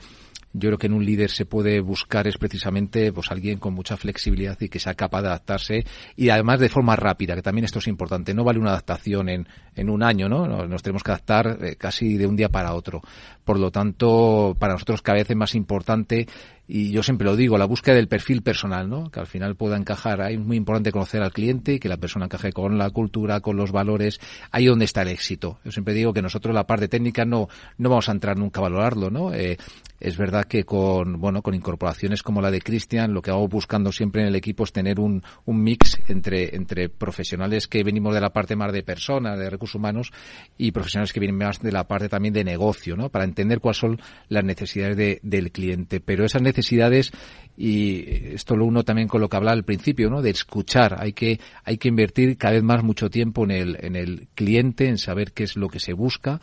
yo creo que en un líder se puede buscar es precisamente pues alguien con mucha flexibilidad y que sea capaz de adaptarse y además de forma rápida, que también esto es importante. No vale una adaptación en, en un año, ¿no? Nos tenemos que adaptar eh, casi de un día para otro. Por lo tanto, para nosotros cada vez es más importante y yo siempre lo digo, la búsqueda del perfil personal, ¿no? Que al final pueda encajar. Ahí es muy importante conocer al cliente y que la persona encaje con la cultura, con los valores. Ahí donde está el éxito. Yo siempre digo que nosotros la parte técnica no, no vamos a entrar nunca a valorarlo, ¿no? Eh, es verdad que con, bueno, con incorporaciones como la de Cristian, lo que hago buscando siempre en el equipo es tener un, un mix entre, entre profesionales que venimos de la parte más de personas, de recursos humanos, y profesionales que vienen más de la parte también de negocio, ¿no? Para entender cuáles son las necesidades de, del cliente. Pero esas necesidades y esto lo uno también con lo que hablaba al principio, ¿no? De escuchar. Hay que, hay que invertir cada vez más mucho tiempo en el, en el cliente, en saber qué es lo que se busca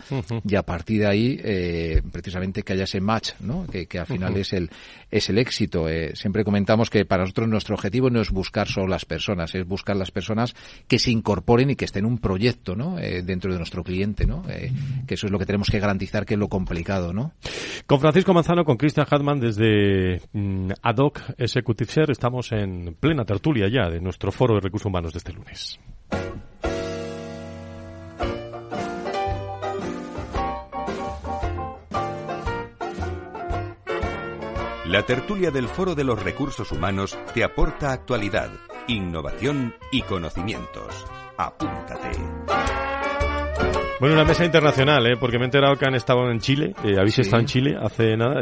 y a partir de ahí, eh, precisamente que haya ese match, ¿no? Que, que al final es el, es el éxito. Eh, siempre comentamos que para nosotros nuestro objetivo no es buscar solo las personas, es buscar las personas que se incorporen y que estén en un proyecto, ¿no? Eh, dentro de nuestro cliente, ¿no? Eh, que eso es lo que tenemos que garantizar que es lo complicado, ¿no? Con Francisco Manzano, con Christian Hartmann desde mm, Adoc Executive estamos en plena tertulia ya de nuestro foro de recursos humanos de este lunes. La tertulia del Foro de los Recursos Humanos te aporta actualidad, innovación y conocimientos. Apúntate. Bueno, una mesa internacional, ¿eh? porque me he enterado que han estado en Chile. Eh, habéis estado en Chile hace nada.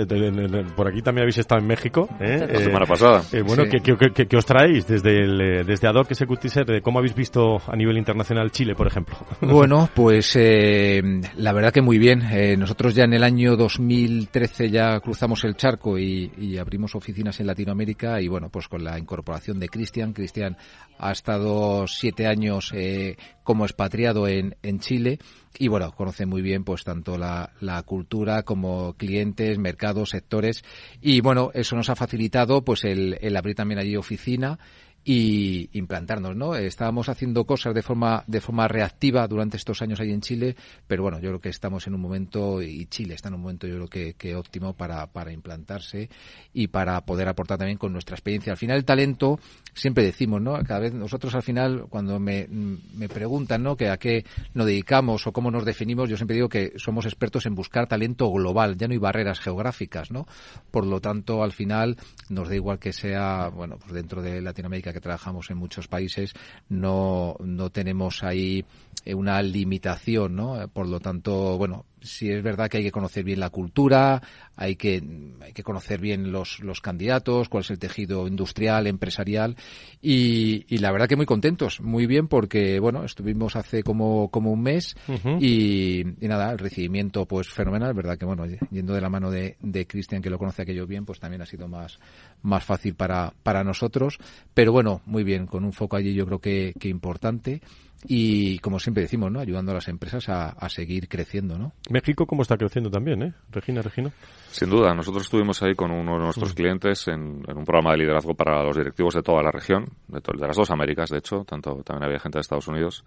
por aquí también habéis estado en México. ¿eh? La Eh, semana pasada. eh, bueno, Sí. ¿qué, qué, qué- qué os traéis desde, el, eh, desde Adoc Executive de cómo habéis visto a nivel internacional Chile, por ejemplo? Bueno, pues eh, la verdad que muy bien. Nosotros ya en el año 2013 ya cruzamos el charco y, y abrimos oficinas en Latinoamérica y bueno, pues con la incorporación de Cristian. Cristian ha estado siete años eh, como expatriado en, en Chile y bueno, conoce muy bien pues tanto la, la cultura como clientes, mercados, sectores. Y bueno, eso nos ha facilitado pues el, el abrir también allí oficina y implantarnos, ¿no? Estábamos haciendo cosas de forma de forma reactiva durante estos años ahí en Chile, pero bueno, yo creo que estamos en un momento y Chile está en un momento yo creo que, que óptimo para, para implantarse y para poder aportar también con nuestra experiencia. Al final el talento siempre decimos, ¿no? Cada vez nosotros al final cuando me, me preguntan, ¿no? Que a qué nos dedicamos o cómo nos definimos, yo siempre digo que somos expertos en buscar talento global, ya no hay barreras geográficas, ¿no? Por lo tanto, al final nos da igual que sea, bueno, pues dentro de Latinoamérica que trabajamos en muchos países, no, no tenemos ahí eh, una limitación, ¿no? Por lo tanto, bueno, sí es verdad que hay que conocer bien la cultura, hay que, hay que conocer bien los, los candidatos, cuál es el tejido industrial, empresarial y, y la verdad que muy contentos, muy bien porque, bueno, estuvimos hace como, como un mes y, y nada, el recibimiento pues fenomenal, verdad que bueno, yendo de la mano de, de Cristian que lo conoce aquello bien, pues también ha sido más, más fácil para, para nosotros, pero bueno, muy bien, con un foco allí yo creo que, que importante y como siempre decimos, ¿no? Ayudando a las empresas a, a seguir creciendo, ¿no? México, ¿cómo está creciendo también, eh? Regina, Regina. Sin duda, nosotros estuvimos ahí con uno de nuestros clientes en, en un programa de liderazgo para los directivos de toda la región, de, to- de las dos Américas, de hecho, tanto también había gente de Estados Unidos.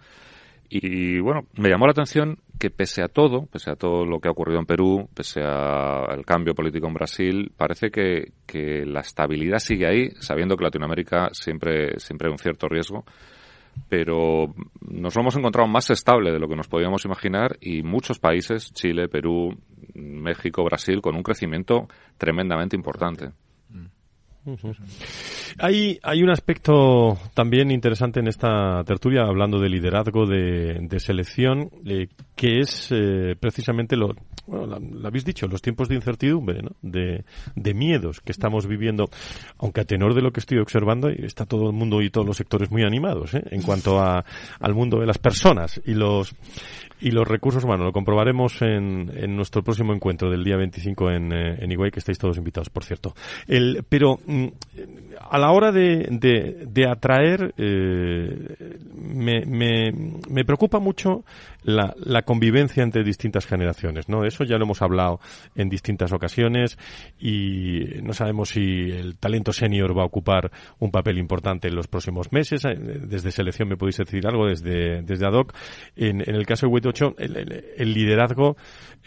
Y bueno, me llamó la atención que pese a todo, pese a todo lo que ha ocurrido en Perú, pese al cambio político en Brasil, parece que, que la estabilidad sigue ahí, sabiendo que Latinoamérica siempre, siempre hay un cierto riesgo pero nos lo hemos encontrado más estable de lo que nos podíamos imaginar y muchos países, Chile, Perú, México, Brasil, con un crecimiento tremendamente importante. Hay, hay un aspecto también interesante en esta tertulia, hablando de liderazgo, de, de selección, eh, que es eh, precisamente lo, bueno, la- habéis dicho, los tiempos de incertidumbre, ¿no? de, de miedos que estamos viviendo, aunque a tenor de lo que estoy observando, está todo el mundo y todos los sectores muy animados ¿eh? en cuanto a, al mundo de las personas y los, y los recursos humanos. Lo comprobaremos en, en nuestro próximo encuentro del día 25 en, eh, en Higüey, que estáis todos invitados, por cierto. El, pero mm, a la hora de, de, de atraer, eh, me, me, me preocupa mucho la, la convivencia entre distintas generaciones, ¿no? Eso ya lo hemos hablado en distintas ocasiones y no sabemos si el talento senior va a ocupar un papel importante en los próximos meses. Eh, Desde selección me podéis decir algo, desde, desde ad hoc. En, en el caso de Wait 8, el, el- el liderazgo,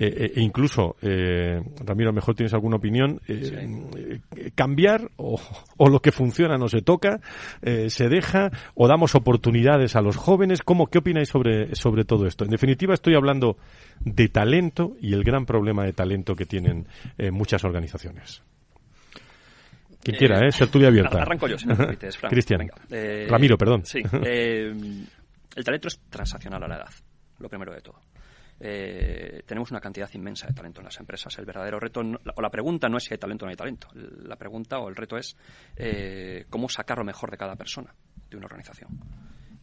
eh, e incluso, eh, Ramiro, mejor tienes alguna opinión, eh, eh, cambiar o, o lo que funciona no se toca, eh, se deja o damos oportunidades a los jóvenes. ¿Cómo, ¿Qué opináis sobre, sobre todo esto? En definitiva, estoy hablando de talento y el gran problema de talento que tienen eh, muchas organizaciones. Quien quiera, ¿eh? Ser tuya abierta. Arranco yo, si me permites, Frank. Cristian. Eh, Ramiro, perdón. Sí. eh, el talento es transaccional a la edad, lo primero de todo. Eh, tenemos una cantidad inmensa de talento en las empresas. El verdadero reto, no- o la pregunta no es si hay talento o no hay talento. La pregunta o el reto es eh, cómo sacar lo mejor de cada persona de una organización.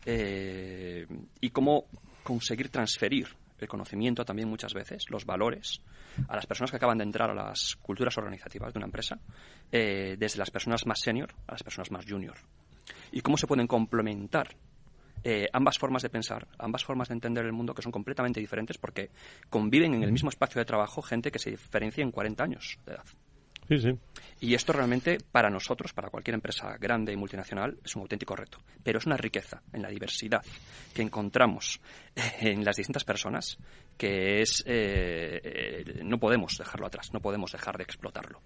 Eh, y cómo conseguir transferir el conocimiento también muchas veces, los valores, a las personas que acaban de entrar a las culturas organizativas de una empresa, desde las personas más senior a las personas más junior. Y cómo se pueden complementar eh, ambas formas de pensar, ambas formas de entender el mundo que son completamente diferentes porque conviven en el mismo espacio de trabajo gente que se diferencia en 40 años de edad. Sí, sí. Y esto realmente para nosotros, para cualquier empresa grande y multinacional, es un auténtico reto. Pero es una riqueza en la diversidad que encontramos en las distintas personas que es eh, eh, no podemos dejarlo atrás, no podemos dejar de explotarlo.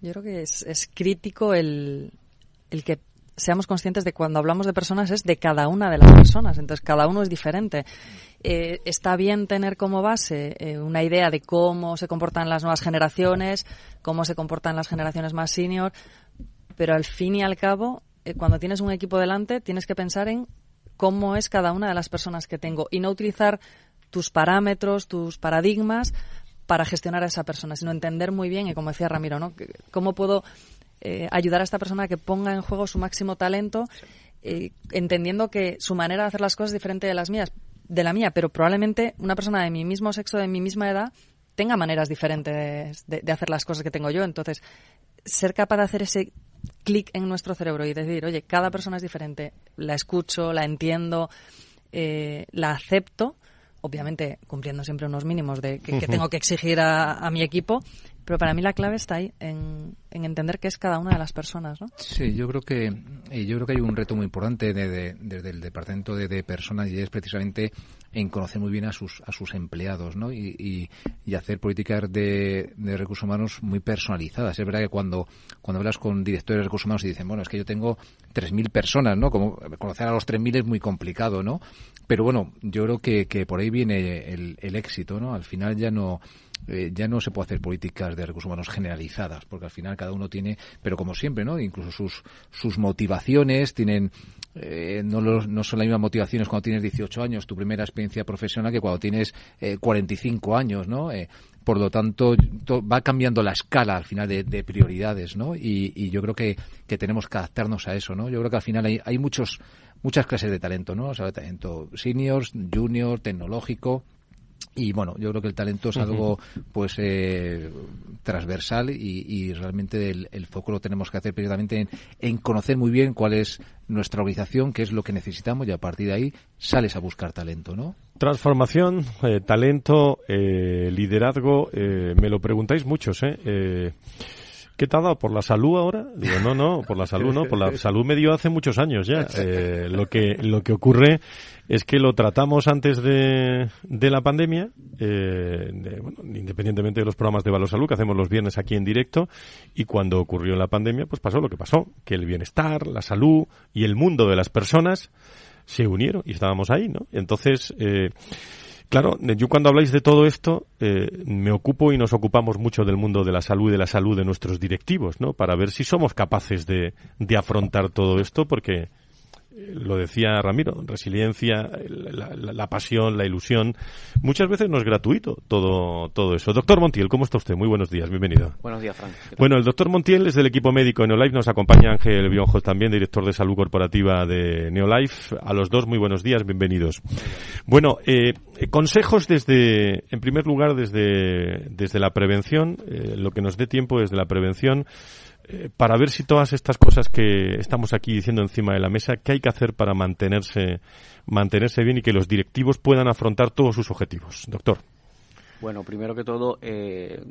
Yo creo que es, es crítico el, el que seamos conscientes de cuando hablamos de personas es de cada una de las personas. Entonces, cada uno es diferente. Eh, está bien tener como base eh, una idea de cómo se comportan las nuevas generaciones, cómo se comportan las generaciones más senior, pero al fin y al cabo, eh, cuando tienes un equipo delante, tienes que pensar en cómo es cada una de las personas que tengo y no utilizar tus parámetros, tus paradigmas para gestionar a esa persona, sino entender muy bien, y como decía Ramiro, ¿no? Cómo puedo eh, ayudar a esta persona a que ponga en juego su máximo talento, eh, entendiendo que su manera de hacer las cosas es diferente de las mías, de la mía, pero probablemente una persona de mi mismo sexo, de mi misma edad, tenga maneras diferentes de, hacer las cosas que tengo yo. Entonces, ser capaz de hacer ese clic en nuestro cerebro y decir, oye, cada persona es diferente, la escucho, la entiendo, eh, la acepto, obviamente cumpliendo siempre unos mínimos de que, tengo que exigir a, a mi equipo, pero para mí la clave está ahí, en, en entender qué es cada una de las personas, ¿no? Sí, yo creo que eh, yo creo que hay un reto muy importante de- de- desde el departamento de, de personas y es precisamente en conocer muy bien a sus a sus empleados, ¿no? Y, y- y hacer políticas de, de recursos humanos muy personalizadas. Es verdad que cuando cuando hablas con directores de recursos humanos y dicen, bueno, es que yo tengo 3.000 personas, ¿no? Como conocer a los 3.000 es muy complicado, ¿no? Pero bueno, yo creo que, que por ahí viene el, el éxito, ¿no? Al final ya no eh, ya no se puede hacer políticas de recursos humanos generalizadas, porque al final cada uno tiene, pero como siempre, ¿no? Incluso sus, sus motivaciones tienen, eh, no, los- no son las mismas motivaciones cuando tienes 18 años, tu primera experiencia profesional, que cuando tienes eh, 45 años, ¿no? Eh, por lo tanto, to- va cambiando la escala al final de, de prioridades, ¿no? Y, y yo creo que, que tenemos que adaptarnos a eso, ¿no? Yo creo que al final hay, hay muchos, muchas clases de talento, ¿no? O sea, talento seniors, junior, tecnológico, y bueno, yo creo que el talento es algo pues eh, transversal y, y realmente el, el foco lo tenemos que hacer precisamente en, en conocer muy bien cuál es nuestra organización, qué es lo que necesitamos y a partir de ahí sales a buscar talento, ¿no? Transformación, eh, talento, eh, liderazgo, eh, me lo preguntáis muchos, ¿eh? ¿Qué te ha dado? ¿Por la salud ahora? Digo, no, no, por la salud no, por la salud me dio hace muchos años ya. Eh, lo, que, lo que ocurre es que lo tratamos antes de, de la pandemia, eh, de- bueno, independientemente de los programas de Valor Salud que hacemos los viernes aquí en directo, y cuando ocurrió la pandemia, pues pasó lo que pasó, que el bienestar, la salud y el mundo de las personas se unieron y estábamos ahí, ¿no? Entonces, eh, Claro, yo cuando habláis de todo esto, eh, me ocupo y nos ocupamos mucho del mundo de la salud y de la salud de nuestros directivos, ¿no? Para ver si somos capaces de, de afrontar todo esto, porque eh, lo decía Ramiro, resiliencia, la, la- la pasión, la ilusión, muchas veces no es gratuito todo, todo eso. Doctor Montiel, ¿cómo está usted? Muy buenos días, bienvenido. Buenos días, Frank. Bueno, el doctor Montiel es del equipo médico de Neolife, nos acompaña Ángel Bionjos también, director de salud corporativa de Neolife. A los dos, muy buenos días, bienvenidos. Bueno, eh, consejos desde, en primer lugar, desde, desde la prevención, eh, lo que nos dé tiempo desde la prevención, para ver si todas estas cosas que estamos aquí diciendo encima de la mesa, qué hay que hacer para mantenerse, mantenerse bien y que los directivos puedan afrontar todos sus objetivos. Doctor. Bueno, primero que todo, eh,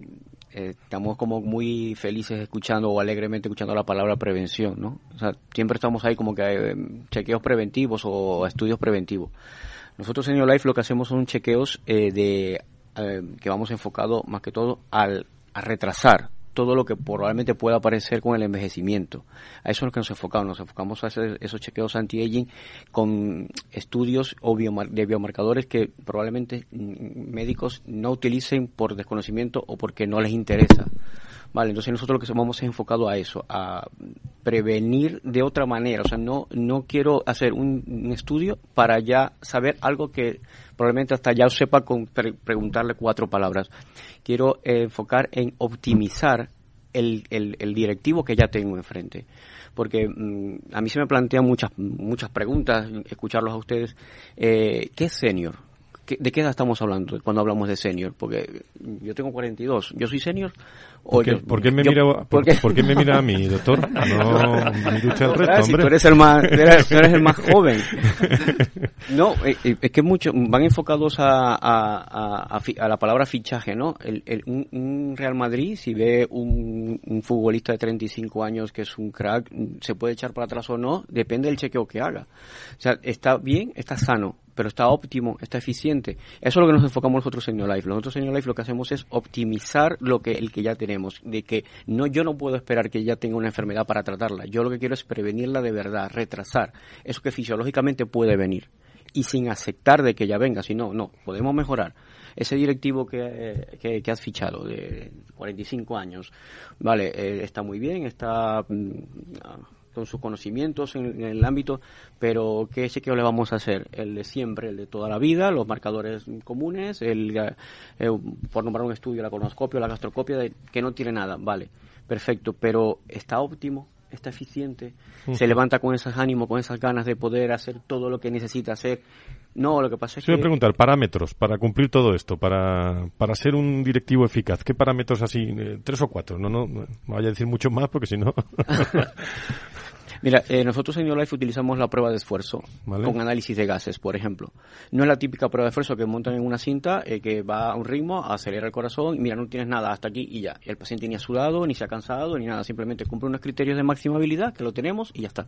eh, estamos como muy felices escuchando o alegremente escuchando la palabra prevención, ¿no? O sea, siempre estamos ahí como que eh, chequeos preventivos o estudios preventivos. Nosotros en Life lo que hacemos son chequeos eh, de eh, que vamos enfocado más que todo al, a retrasar todo lo que probablemente pueda aparecer con el envejecimiento. A eso es lo que nos enfocamos. Nos enfocamos a hacer esos chequeos anti-aging con estudios o biomar- de biomarcadores que probablemente mm, médicos no utilicen por desconocimiento o porque no les interesa. Vale, entonces nosotros lo que vamos es enfocado a eso, a prevenir de otra manera. O sea, no, no quiero hacer un, estudio para ya saber algo que probablemente hasta ya sepa con preguntarle cuatro palabras. Quiero enfocar en optimizar el, el, directivo que ya tengo enfrente. Porque mm, a mí se me plantean muchas, muchas preguntas, escucharlos a ustedes. Eh, ¿Qué es senior? ¿De qué edad estamos hablando cuando hablamos de senior? Porque yo tengo 42. ¿Yo soy senior? ¿Por qué, ¿por qué me, mira, por, qué me mira a mí, doctor? No me el resto, hombre. tú eres el más, eres, el más joven. No, eh, eh, es que muchos van enfocados a, a, a, la palabra fichaje, ¿no? El, el, un, Real Madrid, si ve un, un futbolista de 35 años que es un crack, se puede echar para atrás o no, depende del chequeo que haga. O sea, está bien, está sano pero está óptimo, está eficiente. Eso es lo que nos enfocamos nosotros en Life. Nosotros en Life lo que hacemos es optimizar lo que el que ya tenemos, de que no yo no puedo esperar que ya tenga una enfermedad para tratarla. Yo lo que quiero es prevenirla de verdad, retrasar eso que fisiológicamente puede venir y sin aceptar de que ya venga, sino no, podemos mejorar. Ese directivo que, que, has fichado de 45 años, vale, eh, está muy bien, está mm, con sus conocimientos en, el ámbito, pero ¿qué chequeo le vamos a hacer? El de siempre, el de toda la vida, los marcadores comunes, el, eh, por nombrar un estudio, la colonoscopia, la gastrocopia, de, que no tiene nada, vale, perfecto, pero ¿está óptimo? ¿Está eficiente? ¿Se levanta con esos ánimos, con esas ganas de poder hacer todo lo que necesita hacer? No, lo que pasa es que... Voy a preguntar, parámetros para cumplir todo esto, para, para ser un directivo eficaz. ¿Qué parámetros así? Eh, tres o cuatro, no, no, no vaya a decir mucho más porque si no... Mira, eh, nosotros en Life utilizamos la prueba de esfuerzo con análisis de gases, por ejemplo. No es la típica prueba de esfuerzo que montan en una cinta eh, que va a un ritmo, acelera el corazón y mira, no tienes nada hasta aquí y ya. el paciente ni ha sudado, ni se ha cansado, ni nada. Simplemente cumple unos criterios de máxima habilidad que lo tenemos y ya está.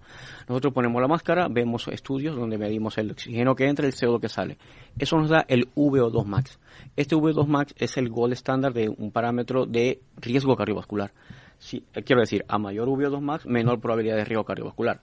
Nosotros ponemos la máscara, vemos estudios donde medimos el oxígeno que entra y el CO2 que sale. Eso nos da el VO2 max. Este VO2 max es el gold estándar de un parámetro de riesgo cardiovascular. Eh, quiero decir, a mayor VO2 max, menor probabilidad de riesgo cardiovascular.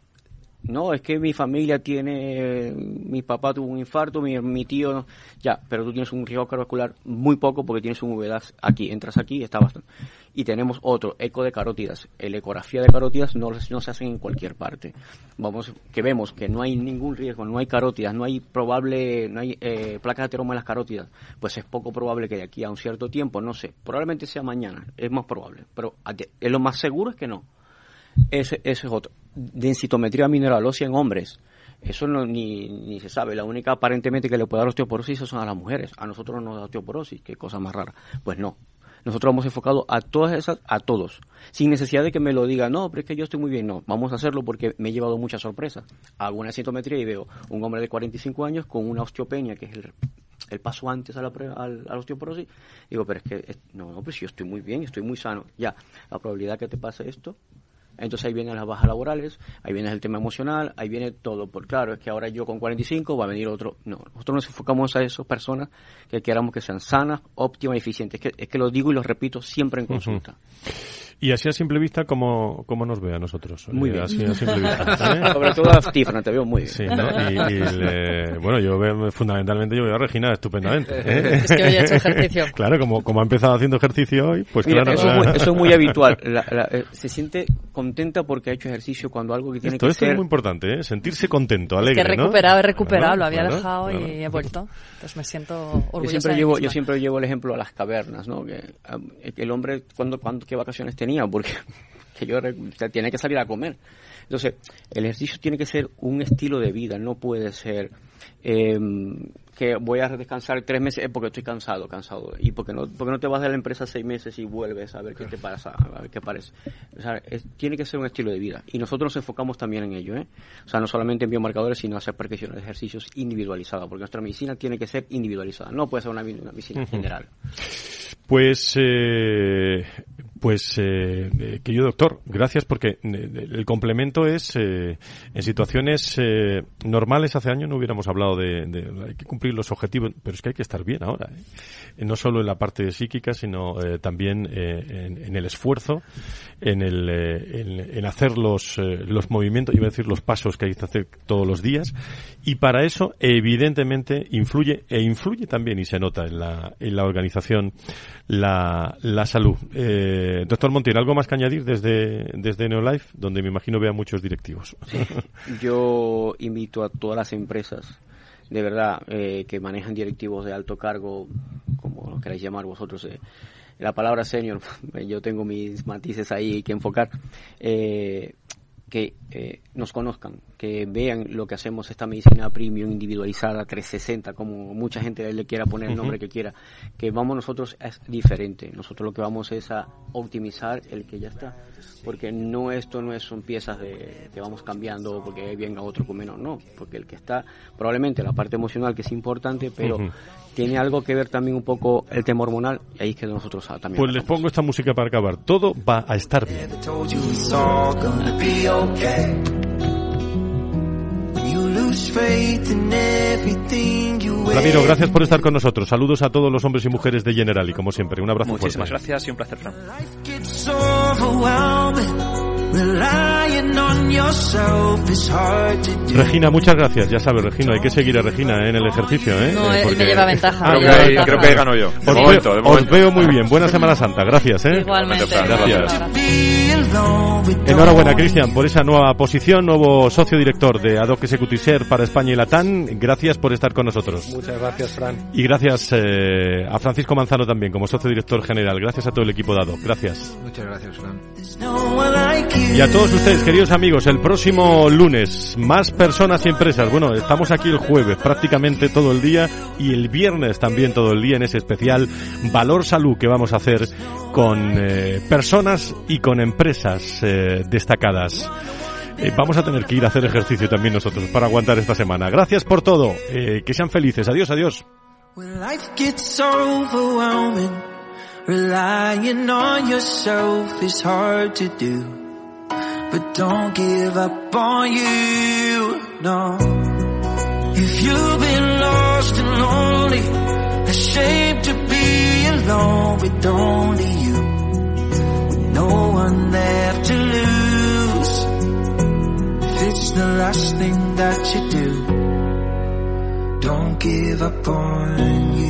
No, es que mi familia tiene, mi papá tuvo un infarto, mi, mi tío, ya, pero tú tienes un riesgo cardiovascular muy poco porque tienes un VDAX aquí, entras aquí y está bastante. Y tenemos otro, eco de carótidas. El ecografía de carótidas no, no se hacen en cualquier parte. Vamos, que vemos que no hay ningún riesgo, no hay carótidas, no hay probable, no hay eh, placas de ateroma en las carótidas. Pues es poco probable que de aquí a un cierto tiempo, no sé, probablemente sea mañana, es más probable, pero es lo más seguro es que no. Ese, ese es otro. Densitometría mineral ósea en hombres. Eso no, ni, ni se sabe. La única aparentemente que le puede dar osteoporosis son a las mujeres. A nosotros no nos da osteoporosis. Qué cosa más rara. Pues no. Nosotros hemos enfocado a todas esas, a todos. Sin necesidad de que me lo diga, no, pero es que yo estoy muy bien. No, vamos a hacerlo porque me he llevado muchas sorpresas. Hago una sintometría y veo un hombre de 45 años con una osteopenia, que es el, el paso antes a la, a la osteoporosis. Digo, pero es que, no, no, pues yo estoy muy bien, estoy muy sano. Ya, la probabilidad que te pase esto entonces ahí vienen las bajas laborales, ahí viene el tema emocional, ahí viene todo. Por claro, es que ahora yo con 45 va a venir otro. No, nosotros nos enfocamos a esas personas que queramos que sean sanas, óptimas y eficientes. Es que, es que lo digo y lo repito siempre en consulta. Y así a simple vista, ¿cómo, cómo nos ve a nosotros? Muy bien. Así a simple vista. Sobre todo a Stefan, te veo muy bien. Sí, y, bueno, yo veo, fundamentalmente yo veo a Regina estupendamente. ¿eh? Es que hoy he hecho ejercicio. Claro, como, como ha empezado haciendo ejercicio hoy, pues claro. Eso, es muy, eso es muy habitual. Eh, se siente contenta porque ha hecho ejercicio cuando algo que tiene esto, que esto es muy importante, ¿eh? sentirse contento, alegre, es que he recuperado, he recuperado, lo había dejado y he vuelto. Entonces me siento orgullosa. Yo siempre, llevo, yo siempre llevo el ejemplo a las cavernas, ¿no? Que, el hombre, cuando, cuando, ¿qué vacaciones tenía? porque que yo, tiene que salir a comer. Entonces, el ejercicio tiene que ser un estilo de vida, no puede ser em, que voy a descansar tres meses porque estoy cansado, cansado. Y porque no, porque no te vas de la empresa seis meses y vuelves a ver qué te pasa, a ver qué parece. O sea, tiene que ser un estilo de vida. Y nosotros nos enfocamos también en ello, ¿eh? O sea, no solamente en biomarcadores, sino hacer prescripciones de ejercicios individualizadas, porque nuestra medicina tiene que ser individualizada, no puede ser una, medicina general. Pues eh, pues, eh, eh, querido doctor, gracias porque eh, el complemento es, eh, en situaciones normales. Hace años no hubiéramos hablado de, de, hay que cumplir los objetivos, pero es que hay que estar bien ahora, no solo en la parte psíquica, sino también en, en, el esfuerzo, en, el, en, en, hacer los, los movimientos, iba a decir los pasos que hay que hacer todos los días, y para eso evidentemente influye, e influye también y se nota en la, en la organización la, la salud. Eh, Eh, doctor Montiel, ¿algo más que añadir desde, desde Neolife, donde me imagino vea muchos directivos? Yo invito a todas las empresas, de verdad, eh, que manejan directivos de alto cargo, como lo queráis llamar vosotros, eh, la palabra senior, yo tengo mis matices ahí que enfocar, eh, que eh, nos conozcan, que vean lo que hacemos, esta medicina premium, individualizada, 360, como mucha gente le quiera poner el nombre que quiera, que vamos nosotros es diferente. Nosotros lo que vamos es a optimizar el que ya está, porque no esto no es, son piezas de que vamos cambiando porque venga otro con menos, no, porque el que está, probablemente la parte emocional que es importante, pero Ujú. tiene algo que ver también un poco el tema hormonal y ahí es que nosotros ah, también. Pues les pongo esta música para acabar. Todo va a estar bien. Okay. When you lose faith in everything you Ramiro, gracias por estar con nosotros. Saludos a todos los hombres y mujeres de Generali, como siempre. Un abrazo Muchísimas fuerte. gracias y un placer, Fran. Regina, muchas gracias. Ya sabes, Regina, hay que seguir a Regina ¿eh? en el ejercicio. ¿eh? No, Eh, él me lleva ventaja, Ah, me ok. lleva ventaja. creo que gano yo. De Os, momento, veo, de os momento. veo muy bien. Buena Semana Santa. Gracias. ¿eh? Igualmente. Gracias. Enhorabuena, Cristian, por esa nueva posición, nuevo socio director de Ad hoc Executive Share para España y Latán. Gracias por estar con nosotros. Muchas gracias, Fran. Y gracias eh, a Francisco Manzano también, como socio director general. Gracias a todo el equipo de Ad hoc. Gracias. Muchas gracias, Fran. Y a todos ustedes, queridos amigos, el próximo lunes, más personas y empresas. Bueno, estamos aquí el jueves prácticamente todo el día y el viernes también todo el día en ese especial Valor Salud que vamos a hacer con eh, personas y con empresas eh, destacadas. Eh, vamos a tener que ir a hacer ejercicio también nosotros para aguantar esta semana. Gracias por todo. Que sean felices. Adiós, adiós. Relying on yourself. But don't give up on you, no. If you've been lost and lonely, ashamed to be alone with only you, with no one left to lose. If it's the last thing that you do, don't give up on you.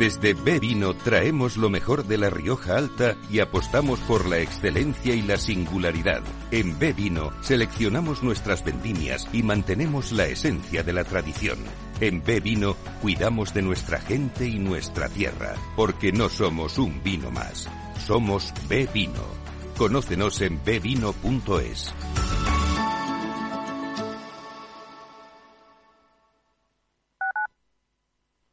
Desde Bevino traemos lo mejor de la Rioja Alta y apostamos por la excelencia y la singularidad. En Bevino seleccionamos nuestras vendimias y mantenemos la esencia de la tradición. En Bevino cuidamos de nuestra gente y nuestra tierra, porque no somos un vino más. Somos Bevino. Conócenos en bevino.es.